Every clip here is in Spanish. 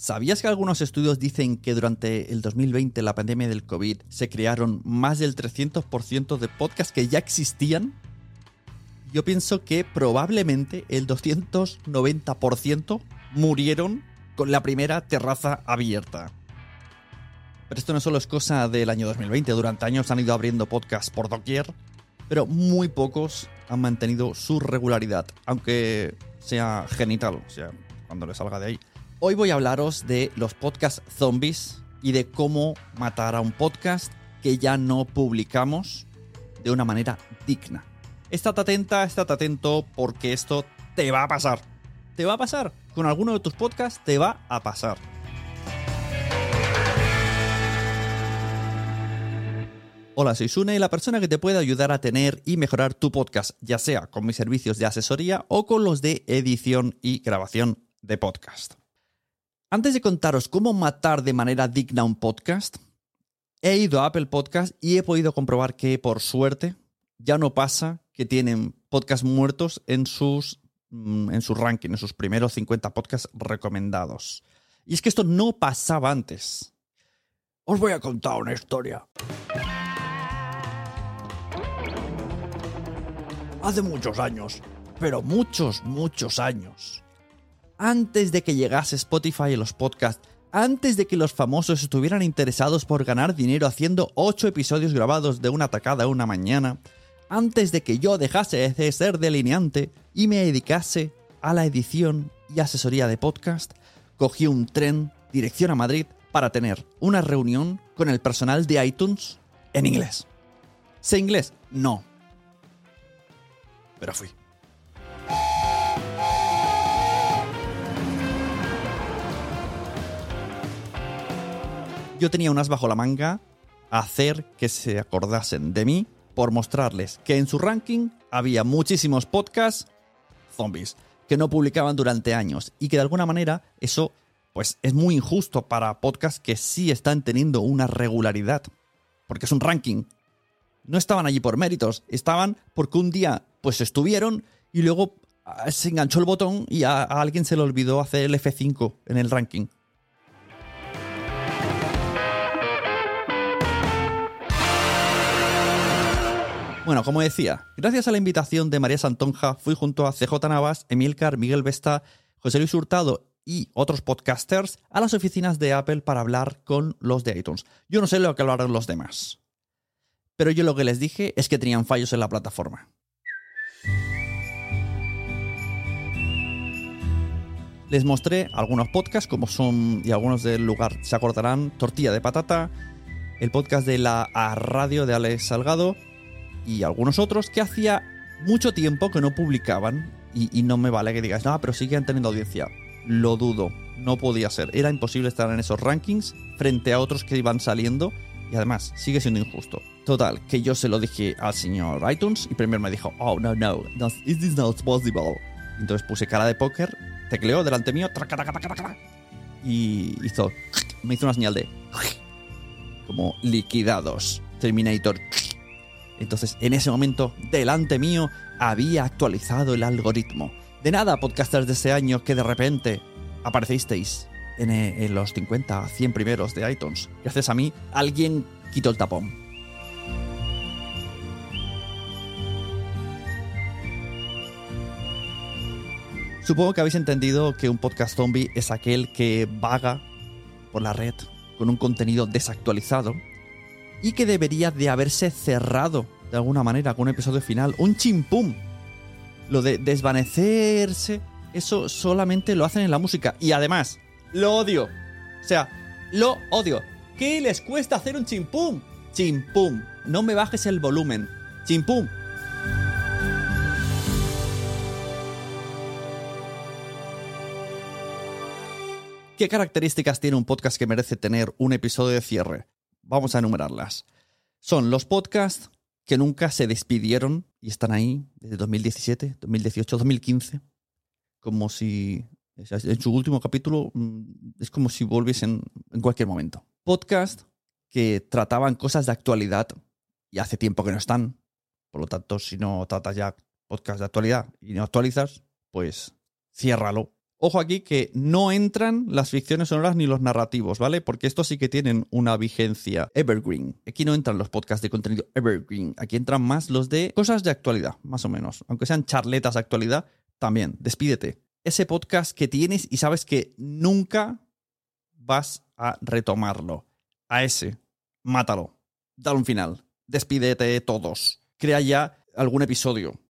¿Sabías que algunos estudios dicen que durante el 2020, la pandemia del COVID, se crearon más del 300% de podcasts que ya existían? Yo pienso que probablemente el 290% murieron con la primera terraza abierta. Pero esto no solo es cosa del año 2020, durante años han ido abriendo podcasts por doquier, pero muy pocos han mantenido su regularidad, aunque sea genital, o sea, cuando le salga de ahí. Hoy voy a hablaros de los podcast zombies y de cómo matar a un podcast que ya no publicamos de una manera digna. Estate atenta, estate atento porque esto te va a pasar. Te va a pasar. Con alguno de tus podcasts te va a pasar. Hola, soy Sune, la persona que te puede ayudar a tener y mejorar tu podcast, ya sea con mis servicios de asesoría o con los de edición y grabación de podcast. Antes de contaros cómo matar de manera digna un podcast, he ido a Apple Podcast y he podido comprobar que, por suerte, ya no pasa que tienen podcasts muertos en sus, mm, en su ranking, en sus primeros 50 podcasts recomendados. Y es que esto no pasaba antes. Os voy a contar una historia. Hace muchos años, pero muchos, muchos años, antes de que llegase Spotify y los podcasts, antes de que los famosos estuvieran interesados por ganar dinero haciendo 8 episodios grabados de una tacada una mañana, antes de que yo dejase de ser delineante y me dedicase a la edición y asesoría de podcast, cogí un tren dirección a Madrid para tener una reunión con el personal de iTunes en inglés. ¿Sé inglés? No. Pero fui. Yo tenía unas bajo la manga hacer que se acordasen de mí por mostrarles que en su ranking había muchísimos podcasts zombies que no publicaban durante años y que de alguna manera eso pues es muy injusto para podcasts que sí están teniendo una regularidad porque es un ranking. No estaban allí por méritos estaban porque un día pues estuvieron y luego ah, se enganchó el botón y a, a alguien se le olvidó hacer el F5 en el ranking Bueno, como decía, gracias a la invitación de María Santonja, fui junto a CJ Navas, Emilcar, Miguel Vesta, José Luis Hurtado y otros podcasters a las oficinas de Apple para hablar con los de iTunes. Yo no sé lo que hablaron los demás. Pero yo lo que les dije es que tenían fallos en la plataforma. Les mostré algunos podcasts, como son, y algunos del lugar se acordarán, Tortilla de Patata, el podcast de la Radio de Alex Salgado, y algunos otros que hacía mucho tiempo que no publicaban. Y, no me vale que digas, no, pero siguen teniendo audiencia. Lo dudo, no podía ser. Era imposible estar en esos rankings frente a otros que iban saliendo. Y además, sigue siendo injusto. Total, que yo se lo dije al señor iTunes y primero me dijo, oh, no, no, is this not possible? Entonces puse cara de póker, tecleó delante mío, y hizo, me hizo una señal de, como liquidados. Terminator entonces, en ese momento, delante mío, había actualizado el algoritmo. De nada, podcasters de ese año, que de repente aparecisteis en, eh, en los 50, 100 primeros de iTunes. Gracias a mí, alguien quitó el tapón. Supongo que habéis entendido que un podcast zombie es aquel que vaga por la red con un contenido desactualizado y que debería de haberse cerrado de alguna manera con un episodio final, un chimpum. Lo de desvanecerse, eso solamente lo hacen en la música. Y además, lo odio. O sea, lo odio. ¿Qué les cuesta hacer un chimpum? Chimpum. No me bajes el volumen. Chimpum. ¿Qué características tiene un podcast que merece tener un episodio de cierre? Vamos a enumerarlas. Son los podcasts que nunca se despidieron y están ahí desde 2017, 2018, 2015, como si en su último capítulo mm, es como si volviesen en cualquier momento. Podcast que trataban cosas de actualidad y hace tiempo que no están. Por lo tanto, si no tratas ya podcast de actualidad y no actualizas, pues ciérralo. Ojo aquí que no entran las ficciones sonoras ni los narrativos, ¿vale? Porque estos sí que tienen una vigencia evergreen. Aquí no entran los podcasts de contenido evergreen. Aquí entran más los de cosas de actualidad, más o menos. Aunque sean charletas de actualidad, también. Despídete. Ese podcast que tienes y sabes que nunca vas a retomarlo. A ese, mátalo. Dale un final. Despídete todos. Crea ya algún episodio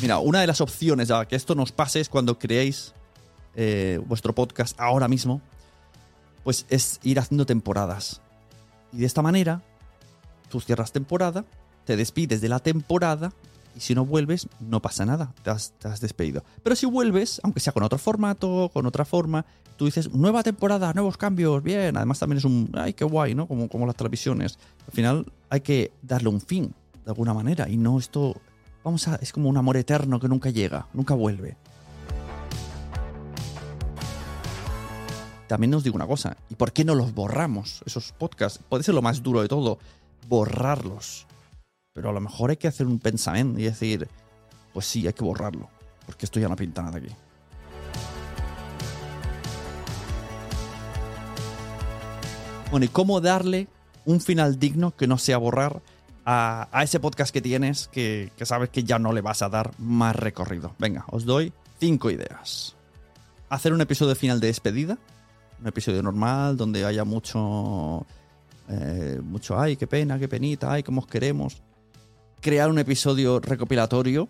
Mira, una de las opciones a que esto nos pase es cuando creéis eh, vuestro podcast ahora mismo, pues es ir haciendo temporadas. Y de esta manera, tú cierras temporada, te despides de la temporada y si no vuelves, no pasa nada, te has, despedido. Pero si vuelves, aunque sea con otro formato, con otra forma, tú dices, nueva temporada, nuevos cambios, bien. Además también es un, ay, qué guay, ¿no? Como, como las televisiones. Al final hay que darle un fin, de alguna manera, y no esto Vamos a. Es como un amor eterno que nunca llega, nunca vuelve. También os digo una cosa, ¿y por qué no los borramos? Esos podcasts, puede ser lo más duro de todo, borrarlos. Pero a lo mejor hay que hacer un pensamiento y decir, pues sí, hay que borrarlo, porque esto ya no pinta nada aquí. Bueno, ¿y cómo darle un final digno que no sea borrar a, ese podcast que tienes que, sabes que ya no le vas a dar más recorrido. Venga, os doy cinco ideas. Hacer un episodio final de despedida. Un episodio normal donde haya mucho... Eh, mucho, ay, qué pena, qué penita, ay, cómo os queremos. Crear un episodio recopilatorio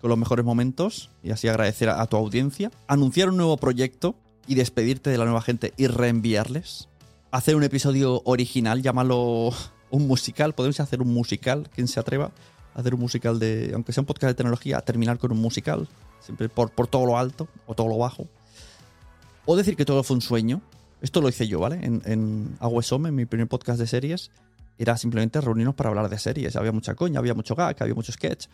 con los mejores momentos y así agradecer a tu audiencia. Anunciar un nuevo proyecto y despedirte de la nueva gente y reenviarles. Hacer un episodio original, llámalo un musical, podemos hacer un musical, quien se atreva a hacer un musical de, aunque sea un podcast de tecnología, a terminar con un musical, siempre por, por todo lo alto o todo lo bajo. O decir que todo fue un sueño. Esto lo hice yo, ¿vale? En, en en mi primer podcast de series, era simplemente reunirnos para hablar de series. Había mucha coña, había mucho gag, había mucho sketch.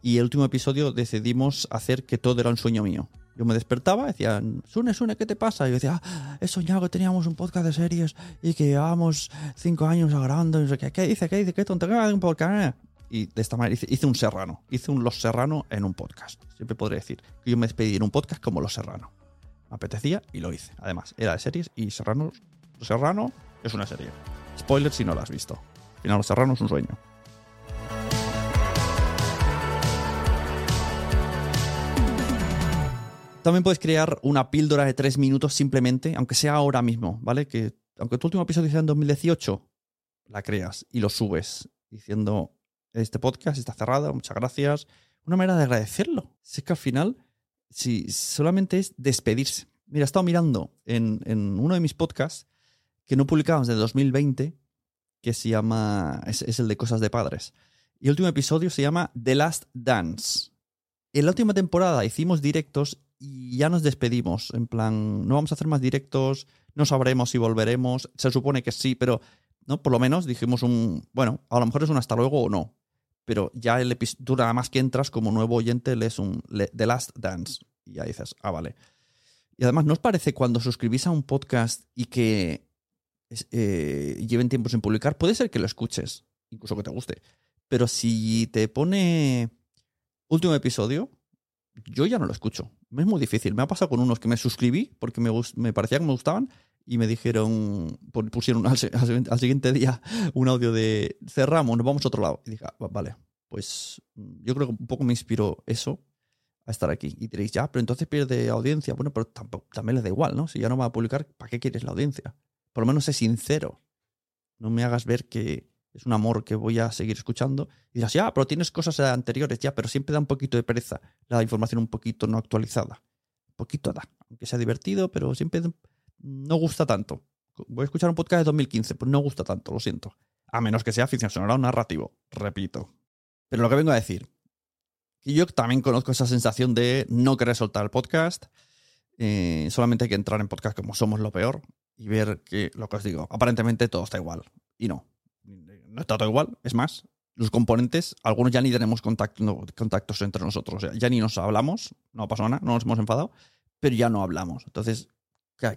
Y el último episodio decidimos hacer que todo era un sueño mío. Yo me despertaba, decían, Sune, Sune, ¿qué te pasa? Y yo decía, ah, he soñado que teníamos un podcast de series y que llevábamos cinco años grabando. Y no sé qué, ¿qué dice? ¿Qué dice? ¿Qué tontería un podcast? Y de esta manera hice, un serrano. Hice un Los Serrano en un podcast. Siempre podré decir que yo me despedí en un podcast como Los Serrano. Me apetecía y lo hice. Además, era de series y Serrano, Serrano es una serie. Spoiler si no lo has visto. Al final, Los Serrano es un sueño. También puedes crear una píldora de tres minutos simplemente, aunque sea ahora mismo, ¿vale? Que aunque tu último episodio sea en 2018, la creas y lo subes diciendo, este podcast está cerrado, muchas gracias. Una manera de agradecerlo. Si que al final, si solamente es despedirse. Mira, he estado mirando en, uno de mis podcasts que no publicamos desde 2020, que se llama, es, es el de cosas de padres. Y el último episodio se llama The Last Dance. En la última temporada hicimos directos y ya nos despedimos. En plan, no vamos a hacer más directos, no sabremos si volveremos. Se supone que sí, pero no, por lo menos dijimos un. Bueno, a lo mejor es un hasta luego o no. Pero ya el tú nada más que entras como nuevo oyente, lees un The Last Dance. Y ya dices, ah, vale. Y además, ¿no os parece cuando suscribís a un podcast y que eh, lleven tiempo sin publicar? Puede ser que lo escuches, incluso que te guste. Pero si te pone último episodio, yo ya no lo escucho. Es muy difícil. Me ha pasado con unos que me suscribí porque me, me parecía que me gustaban y me dijeron, pusieron al, siguiente día un audio de cerramos, nos vamos a otro lado. Y dije, ah, vale, pues mm, yo creo que un poco me inspiró eso a estar aquí. Y diréis, ya, pero entonces pierde audiencia. Bueno, pero tampoco, también les da igual, ¿no? Si ya no va a publicar, ¿para qué quieres la audiencia? Por lo menos sé sincero. No me hagas ver que, es un amor que voy a seguir escuchando. Y dirás, ya, pero tienes cosas anteriores, ya, pero siempre da un poquito de pereza la información un poquito no actualizada. Un poquito da, aunque sea divertido, pero siempre no gusta tanto. Voy a escuchar un podcast de 2015, pues no gusta tanto, lo siento. A menos que sea ficción sonora o narrativo, repito. Pero lo que vengo a decir, que yo también conozco esa sensación de no querer soltar el podcast. Eh, solamente hay que entrar en podcast como somos lo peor y ver que lo que os digo, aparentemente todo está igual. Y no, no está todo igual. Es más, los componentes, algunos ya ni tenemos contacto, contactos entre nosotros. ya ni nos hablamos, no pasó nada, no nos hemos enfadado, pero ya no hablamos. Entonces,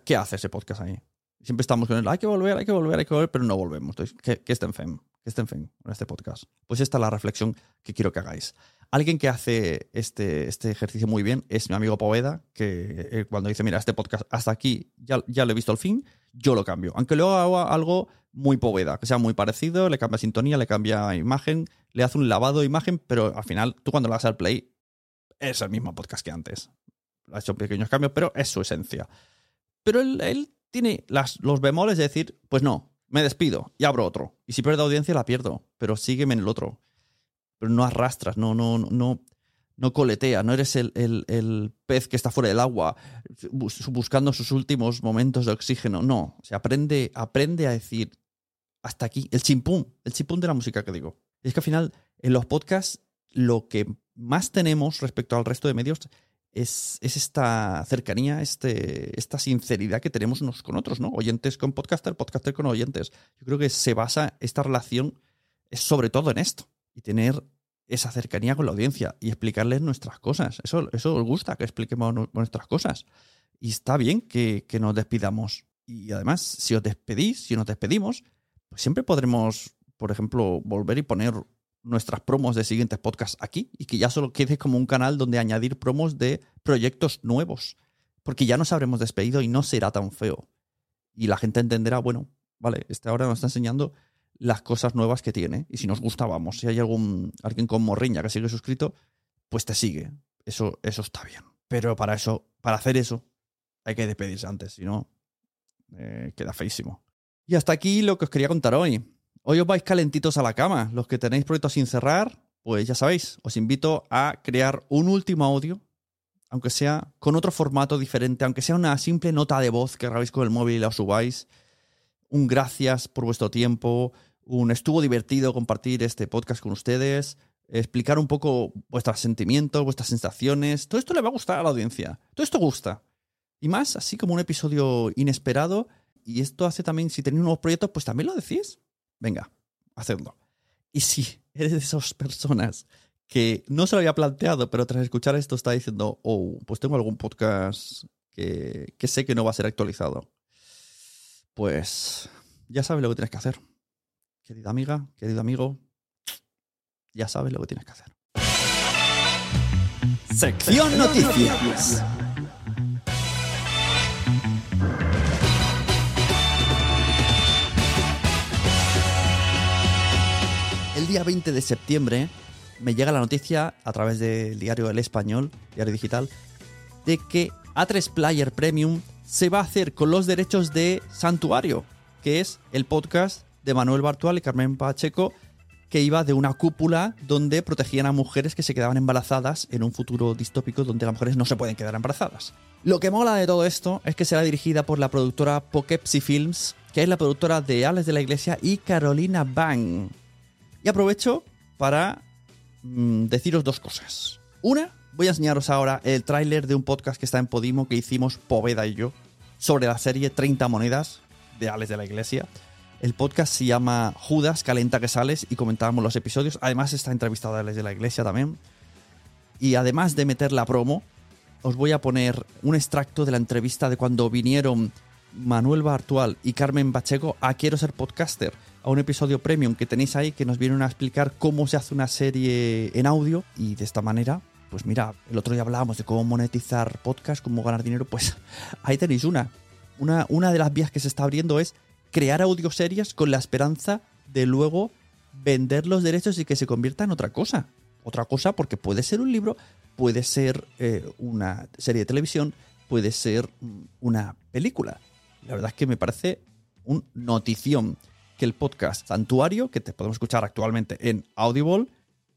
¿qué, hace ese podcast ahí? Siempre estamos con el, hay que volver, hay que volver, hay que volver, pero no volvemos. Entonces, ¿qué, qué está en FEM? ¿Qué está en FEM en este podcast? Pues esta es la reflexión que quiero que hagáis. Alguien que hace este, este ejercicio muy bien es mi amigo Poveda, que eh, cuando dice, mira, este podcast hasta aquí ya, ya lo he visto al fin, yo lo cambio. Aunque luego haga algo muy Poveda, que sea muy parecido, le cambia sintonía, le cambia imagen, le hace un lavado de imagen, pero al final tú cuando le das al play es el mismo podcast que antes. Ha hecho pequeños cambios, pero es su esencia. Pero él, tiene las, los bemoles de decir, pues no, me despido y abro otro. Y si pierdo audiencia la pierdo, pero sígueme en el otro pero no arrastras, no, no, no, no coletea, no eres el, pez que está fuera del agua buscando sus últimos momentos de oxígeno. No, se aprende, aprende a decir hasta aquí, el chimpún, el chimpún de la música que digo. es que al final, en los podcasts, lo que más tenemos respecto al resto de medios es, es esta cercanía, este, esta sinceridad que tenemos unos con otros, ¿no? Oyentes con podcaster, podcaster con oyentes. Yo creo que se basa esta relación sobre todo en esto y tener esa cercanía con la audiencia y explicarles nuestras cosas. Eso, eso os gusta, que expliquemos nuestras cosas. Y está bien que, nos despidamos. Y además, si os despedís, si nos despedimos, pues siempre podremos, por ejemplo, volver y poner nuestras promos de siguientes podcasts aquí y que ya solo quede como un canal donde añadir promos de proyectos nuevos. Porque ya nos habremos despedido y no será tan feo. Y la gente entenderá, bueno, vale, este ahora nos está enseñando las cosas nuevas que tiene. Y si nos gusta, vamos. Si hay algún alguien con morriña que sigue suscrito, pues te sigue. Eso, eso está bien. Pero para eso, para hacer eso, hay que despedirse antes, si no, eh, queda feísimo. Y hasta aquí lo que os quería contar hoy. Hoy os vais calentitos a la cama. Los que tenéis proyectos sin cerrar, pues ya sabéis, os invito a crear un último audio, aunque sea con otro formato diferente, aunque sea una simple nota de voz que grabéis con el móvil y la subáis un gracias por vuestro tiempo, un estuvo divertido compartir este podcast con ustedes, explicar un poco vuestros sentimientos, vuestras sensaciones. Todo esto le va a gustar a la audiencia. Todo esto gusta. Y más, así como un episodio inesperado. Y esto hace también, si tenéis nuevos proyectos, pues también lo decís. Venga, hacedlo. Y si eres de esas personas que no se lo había planteado, pero tras escuchar esto está diciendo, oh, pues tengo algún podcast que, que sé que no va a ser actualizado pues ya sabes lo que tienes que hacer. Querida amiga, querido amigo, ya sabes lo que tienes que hacer. Sección Noticias. El día 20 de septiembre me llega la noticia a través del diario El Español, diario digital, de que A3 Player Premium se va a hacer con los derechos de Santuario, que es el podcast de Manuel Bartual y Carmen Pacheco, que iba de una cúpula donde protegían a mujeres que se quedaban embarazadas en un futuro distópico donde las mujeres no se pueden quedar embarazadas. Lo que mola de todo esto es que será dirigida por la productora Pokepsi Films, que es la productora de Alex de la Iglesia y Carolina Bang. Y aprovecho para mm, deciros dos cosas. Una, voy a enseñaros ahora el tráiler de un podcast que está en Podimo que hicimos Poveda y yo sobre la serie 30 monedas de Alex de la Iglesia. El podcast se llama Judas, calenta que sales y comentábamos los episodios. Además está entrevistado a Alex de la Iglesia también. Y además de meter la promo, os voy a poner un extracto de la entrevista de cuando vinieron Manuel Bartual y Carmen Pacheco a Quiero ser podcaster, a un episodio premium que tenéis ahí que nos vienen a explicar cómo se hace una serie en audio y de esta manera pues mira, el otro día hablábamos de cómo monetizar podcast, cómo ganar dinero, pues ahí tenéis una. Una, una de las vías que se está abriendo es crear audioseries con la esperanza de luego vender los derechos y que se convierta en otra cosa. Otra cosa porque puede ser un libro, puede ser eh, una serie de televisión, puede ser mm, una película. La verdad es que me parece un notición que el podcast Santuario, que te podemos escuchar actualmente en Audible,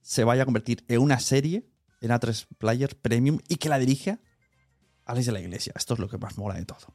se vaya a convertir en una serie en A3 Player Premium y que la dirige Alex de la Iglesia. Esto es lo que más mola de todo.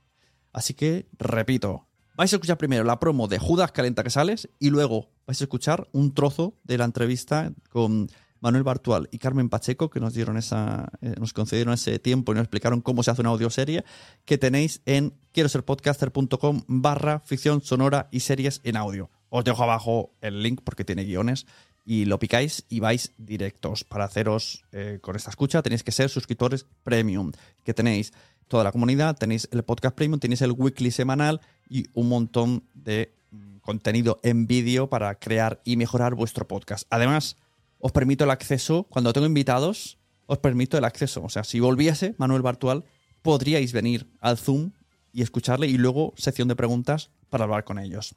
Así que, repito, vais a escuchar primero la promo de Judas Calenta que sales y luego vais a escuchar un trozo de la entrevista con Manuel Bartual y Carmen Pacheco, que nos dieron esa, eh, nos concedieron ese tiempo y nos explicaron cómo se hace una audioserie, que tenéis en quiero ser podcaster.com barra ficción sonora y series en audio. Os dejo abajo el link porque tiene guiones y lo picáis y vais directos. Para haceros eh, con esta escucha tenéis que ser suscriptores premium, que tenéis toda la comunidad, tenéis el podcast premium, tenéis el weekly semanal y un montón de mm, contenido en vídeo para crear y mejorar vuestro podcast. Además, os permito el acceso, cuando tengo invitados, os permito el acceso. O sea, si volviese Manuel Bartual, podríais venir al Zoom y escucharle y luego sección de preguntas para hablar con ellos.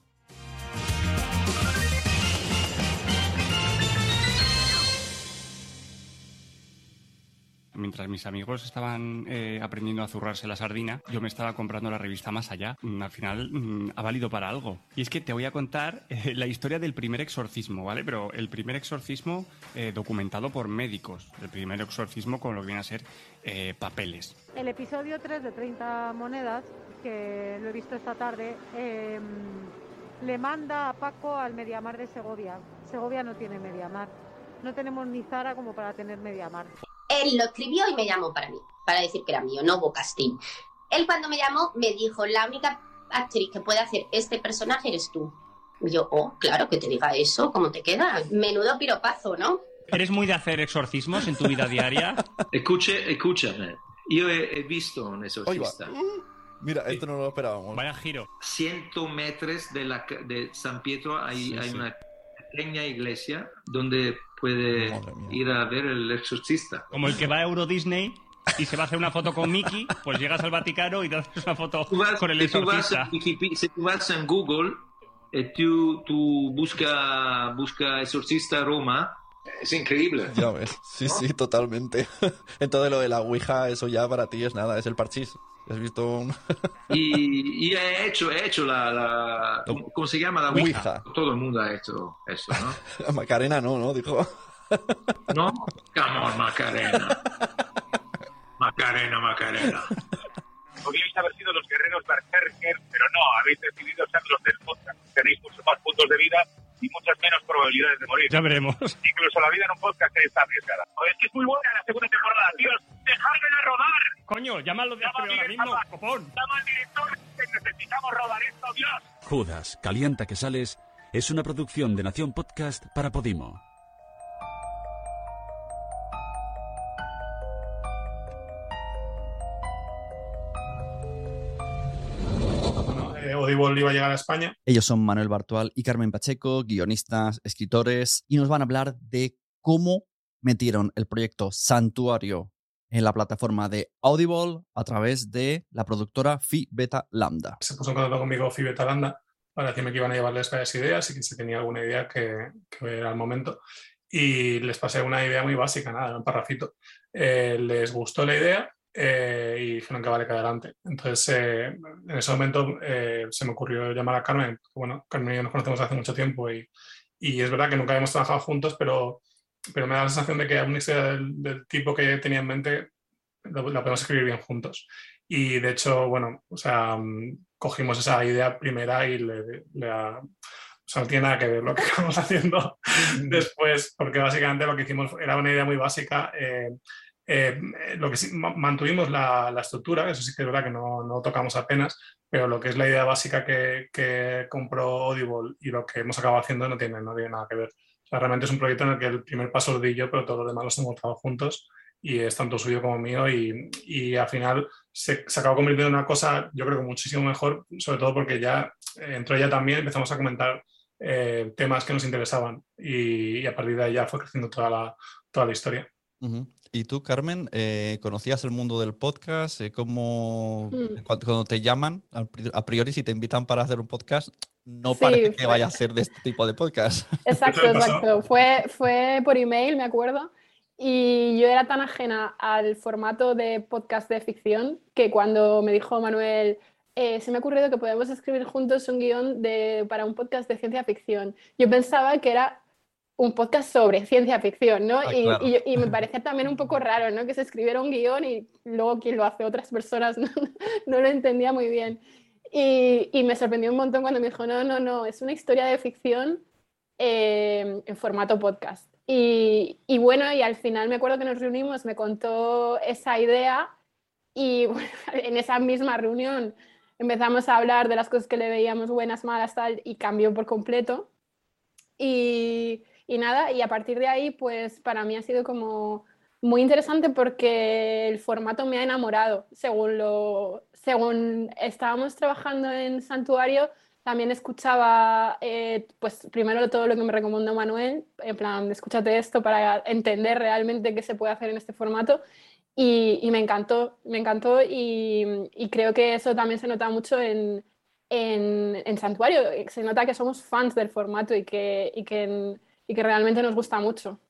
Mientras mis amigos estaban eh, aprendiendo a zurrarse la sardina, yo me estaba comprando la revista Más Allá. Mm, Al final mm, ha valido para algo. Y es que te voy a contar eh, la historia del primer exorcismo, ¿vale? Pero el primer exorcismo eh, documentado por médicos. El primer exorcismo con lo que viene a ser eh, papeles. El episodio 3 de 30 monedas, que lo he visto esta tarde, eh, le manda a Paco al Mediamar de Segovia. Segovia no tiene Mediamar. No tenemos ni Zara como para tener Mediamar. Él lo escribió y me llamó para mí, para decir que era mío, no hubo casting. Él cuando me llamó me dijo, la única actriz que puede hacer este personaje eres tú. Y yo, oh, claro, que te diga eso, ¿cómo te queda? Menudo piropazo, ¿no? ¿Eres muy de hacer exorcismos en tu vida diaria? Escuche, escúchame. Yo he, he visto un exorcista. Mira, esto no lo esperábamos. Vaya giro. 100 metros de, la, ca- de San Pietro hay, Sí, hay sí. una pequeña iglesia donde puede ir a ver el exorcista. Como el que va a Euro Disney y se va a hacer una foto con Mickey, pues llegas al Vaticano y te haces una foto vas- con el si, tú vas exorcista. si tú vas en Google, eh, tú, tú busca, busca exorcista Roma, es increíble. Ya ves, sí, sí, totalmente. Entonces lo de la Ouija, eso ya para ti es nada, es el parchís. ¿Has visto un... Y, y he hecho, he hecho la, la- ¿cómo, cómo se llama la Ouija? Ouija. Todo el mundo ha hecho eso, ¿no? Macarena no, ¿no? Dijo. ¿No? Come on, Macarena. Macarena, Macarena. podríais haber sido los guerreros berserker, pero no, habéis decidido ser los del podcast. Tenéis muchos más puntos de vida y muchas menos probabilidades de morir. Ya veremos. Incluso la vida en un podcast es arriesgada. Es que es muy buena la segunda temporada, tíos. ¡Dejadmela rodar! Coño, llámalo de Llama ahora al mismo, director, copón. llama al director, que necesitamos rodar esto, Dios. Judas, Calienta que sales es una producción de Nación Podcast para Podimo. Audible iba a llegar a España. Ellos son Manuel Bartual y Carmen Pacheco, guionistas, escritores, y nos van a hablar de cómo metieron el proyecto Santuario en la plataforma de Audible a través de la productora Phi Beta Lambda. Se puso en contacto conmigo Fibe Talanda para decirme que iban a llevarles varias ideas y que si tenía alguna idea que, que era el momento. Y les pasé una idea muy básica, nada, un parrafito. Eh, les gustó la idea eh, y dijeron que vale que adelante. Entonces, eh, en ese momento eh, se me ocurrió llamar a Carmen. porque, Bueno, Carmen y yo nos conocemos hace mucho tiempo y, y es verdad que nunca habíamos trabajado juntos, pero, pero me da la sensación de que una historia del, del tipo que tenía en mente la la podemos escribir bien juntos. Y de hecho, bueno, o sea, mm, cogimos esa idea primera y le, le ha- o sea, no tiene nada que ver lo que estamos haciendo después, porque básicamente lo que hicimos era una idea muy básica. eh, eh, lo que sí, ma- mantuvimos la, la estructura, eso sí que es verdad que no, no tocamos apenas, pero lo que es la idea básica que, que compró Audible y lo que hemos acabado haciendo no tiene, no tiene nada que ver. O sea, realmente es un proyecto en el que el primer paso lo di yo, pero todo lo demás los hemos trabajado juntos y es tanto suyo como mío y, y al final se, se acabó convirtiendo en una cosa yo creo que muchísimo mejor, sobre todo porque ya eh, entró ella también, empezamos a comentar eh, temas que nos interesaban y, y a partir de ahí ya fue creciendo toda la, toda la historia. Ujú. Y tú, Carmen, eh, ¿conocías el mundo del podcast? Eh, ¿Cómo, Mm. cu- cuando te llaman, a pri- a priori, si te invitan para hacer un podcast, no Sí, parece que fue- vaya a ser de este tipo de podcast? Exacto, exacto. Fue, fue por email, me acuerdo. Y yo era tan ajena al formato de podcast de ficción que cuando me dijo Manuel, "Eh, se me ha ocurrido que podemos escribir juntos un guion de, para un podcast de ciencia ficción. Yo pensaba que era un podcast sobre ciencia ficción, ¿no? Ah, y, claro. y yo- y me parecía también un poco raro, ¿no? Que se escribiera un guion y luego quien lo hace otras personas no, no lo entendía muy bien. Y, y me sorprendió un montón cuando me dijo, no, no, no, es una historia de ficción eh, en formato podcast. Y, y, bueno, y al final me acuerdo que nos reunimos, me contó esa idea y bueno, en esa misma reunión empezamos a hablar de las cosas que le veíamos buenas, malas, tal, y cambió por completo. Y, y nada, y a partir de ahí, pues para mí ha sido como muy interesante porque el formato me ha enamorado. Según, lo, según estábamos trabajando en Santuario, también escuchaba, eh, pues primero todo lo que me recomendó Manuel, en plan, escúchate esto para entender realmente qué se puede hacer en este formato. Y, y me encantó, me encantó y, y, creo que eso también se nota mucho en, en, en, Santuario. Se nota que somos fans del formato y que, y que, y que realmente nos gusta mucho.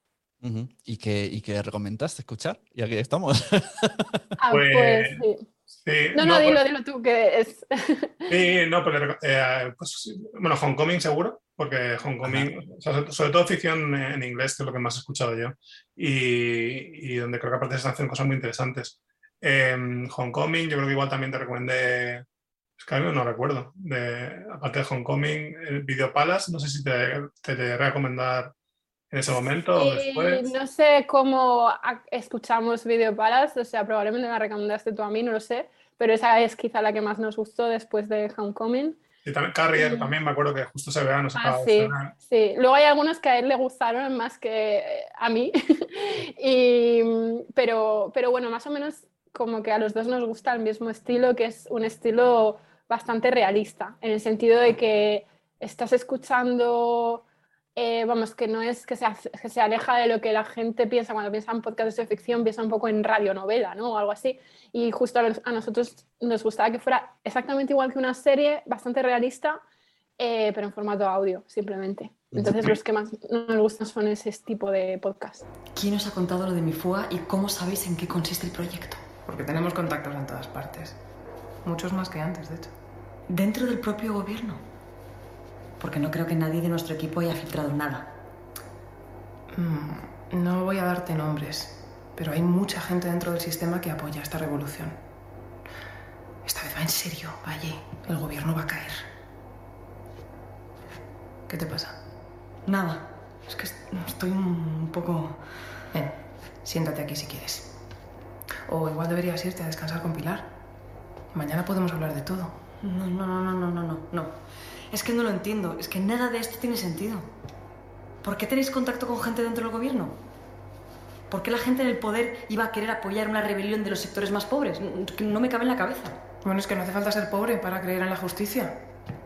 Uh -huh. ¿Y, que, ¿Y que recomendaste escuchar? Y aquí estamos. ah, pues, pues sí. Sí, no, no, no, dilo, pues, dilo tú, que es. sí, no, pero eh, pues, bueno, Homecoming seguro, porque Homecoming, o sea, sobre todo ficción en inglés, que es lo que más he escuchado yo, y, y donde creo que aparte se hacen cosas muy interesantes. Eh, Homecoming, yo creo que igual también te recomendé, es que no recuerdo, de, aparte de Homecoming, el Video Palace, no sé si te, te, te recomendar en ese momento sí, o después. No sé cómo escuchamos Video Palace, o sea, probablemente me la recomendaste tú a mí, no lo sé, pero esa es quizá la que más nos gustó después de Homecoming. Y también Carrier, también me acuerdo que justo ese verano se ah, sí, sí, luego hay algunos que a él le gustaron más que a mí, y, pero, pero bueno, más o menos como que a los dos nos gusta el mismo estilo, que es un estilo bastante realista, en el sentido de que estás escuchando eh, vamos, que no es que se, que se, aleja de lo que la gente piensa cuando piensa en podcasts de ficción, piensa un poco en radionovela, ¿no? O algo así. Y justo a nosotros nos gustaba que fuera exactamente igual que una serie, bastante realista, eh, pero en formato audio, simplemente. Entonces los que más nos gustan son ese tipo de podcast. ¿Quién os ha contado lo de mi fuga y cómo sabéis en qué consiste el proyecto? Porque tenemos contactos en todas partes. Muchos más que antes, de hecho. ¿Dentro del propio gobierno? porque no creo que nadie de nuestro equipo haya filtrado nada. Mm, no voy a darte nombres, pero hay mucha gente dentro del sistema que apoya esta revolución. Esta vez va en serio, Valle. El gobierno va a caer. ¿Qué te pasa? Nada. Es que estoy un poco... Ven, siéntate aquí si quieres. O igual deberías irte a descansar con Pilar. Mañana podemos hablar de todo. No, no, no, no, no, no, no. Es que no lo entiendo. Es que nada de esto tiene sentido. ¿Por qué tenéis contacto con gente dentro del gobierno? ¿Por qué la gente en el poder iba a querer apoyar una rebelión de los sectores más pobres? No me cabe en la cabeza. Bueno, es que no hace falta ser pobre para creer en la justicia.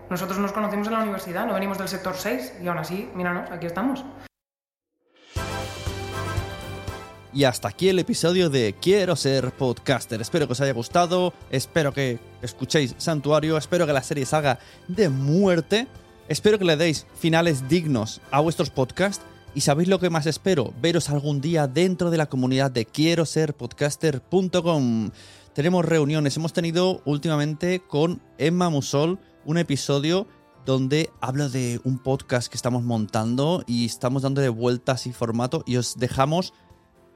Nosotros nos conocimos en la universidad, no venimos del sector 6 y aún así, míranos, aquí estamos. Y hasta aquí el episodio de Quiero ser podcaster. Espero que os haya gustado, espero que escuchéis Santuario, espero que la serie salga de muerte, espero que le deis finales dignos a vuestros podcasts. Y sabéis lo que más espero, veros algún día dentro de la comunidad de quiero ser podcaster.com. Tenemos reuniones, hemos tenido últimamente con Emma Musol un episodio donde hablo de un podcast que estamos montando y estamos dando de vueltas y formato y os dejamos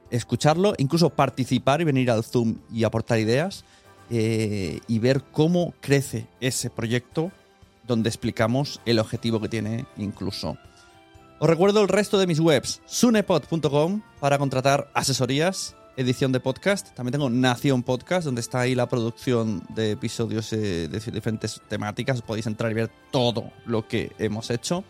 escucharlo, incluso participar y venir al Zoom y aportar ideas eh, y ver cómo crece ese proyecto donde explicamos el objetivo que tiene incluso. Os recuerdo el resto de mis webs, sunepod.com para contratar asesorías, edición de podcast. También tengo Nación Podcast, donde está ahí la producción de episodios eh, de diferentes temáticas. Podéis entrar y ver todo lo que hemos hecho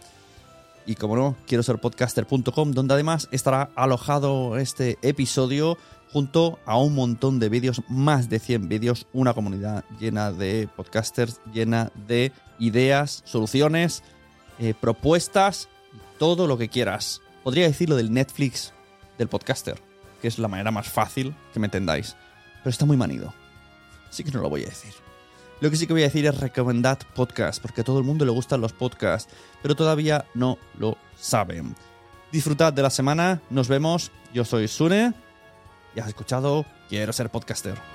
y como no, quiero ser podcaster.com, donde además estará alojado este episodio junto a un montón de vídeos, más de 100 vídeos, una comunidad llena de podcasters, llena de ideas, soluciones, eh, propuestas, todo lo que quieras. Podría decirlo del Netflix del podcaster, que es la manera más fácil que me entendáis, pero está muy manido. Así que no lo voy a decir. Lo que sí que voy a decir es recomendad podcast, porque a todo el mundo le gustan los podcasts, pero todavía no lo saben. Disfrutad de la semana, nos vemos. Yo soy Sune y has escuchado Quiero ser podcaster.